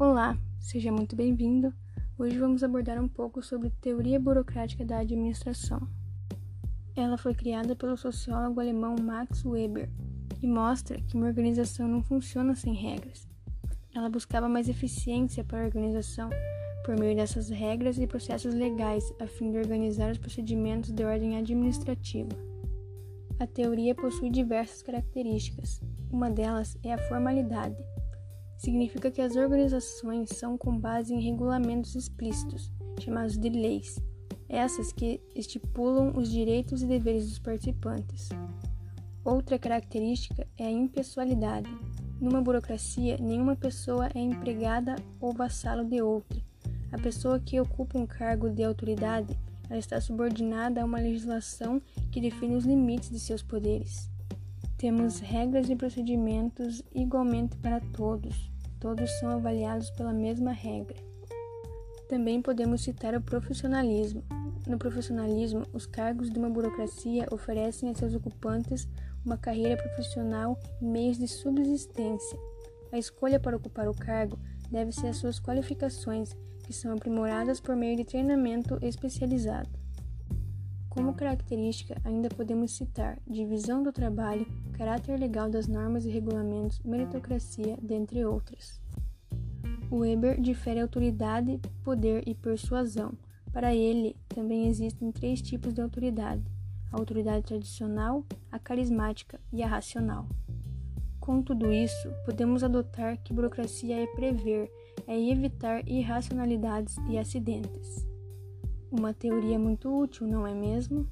Olá, seja muito bem-vindo. Hoje vamos abordar um pouco sobre teoria burocrática da administração. Ela foi criada pelo sociólogo alemão Max Weber e mostra que uma organização não funciona sem regras. Ela buscava mais eficiência para a organização por meio dessas regras e processos legais a fim de organizar os procedimentos de ordem administrativa. A teoria possui diversas características. Uma delas é a formalidade significa que as organizações são com base em regulamentos explícitos, chamados de leis, essas que estipulam os direitos e deveres dos participantes. Outra característica é a impessoalidade. Numa burocracia, nenhuma pessoa é empregada ou vassalo de outra. A pessoa que ocupa um cargo de autoridade, ela está subordinada a uma legislação que define os limites de seus poderes. Temos regras e procedimentos igualmente para todos. Todos são avaliados pela mesma regra. Também podemos citar o profissionalismo. No profissionalismo, os cargos de uma burocracia oferecem a seus ocupantes uma carreira profissional e meios de subsistência. A escolha para ocupar o cargo deve ser às suas qualificações, que são aprimoradas por meio de treinamento especializado. Como característica, ainda podemos citar divisão do trabalho, caráter legal das normas e regulamentos, meritocracia, dentre outras. Weber difere autoridade, poder e persuasão. Para ele, também existem três tipos de autoridade: a autoridade tradicional, a carismática e a racional. Com tudo isso, podemos adotar que burocracia é prever, é evitar irracionalidades e acidentes. Uma teoria muito útil, não é mesmo?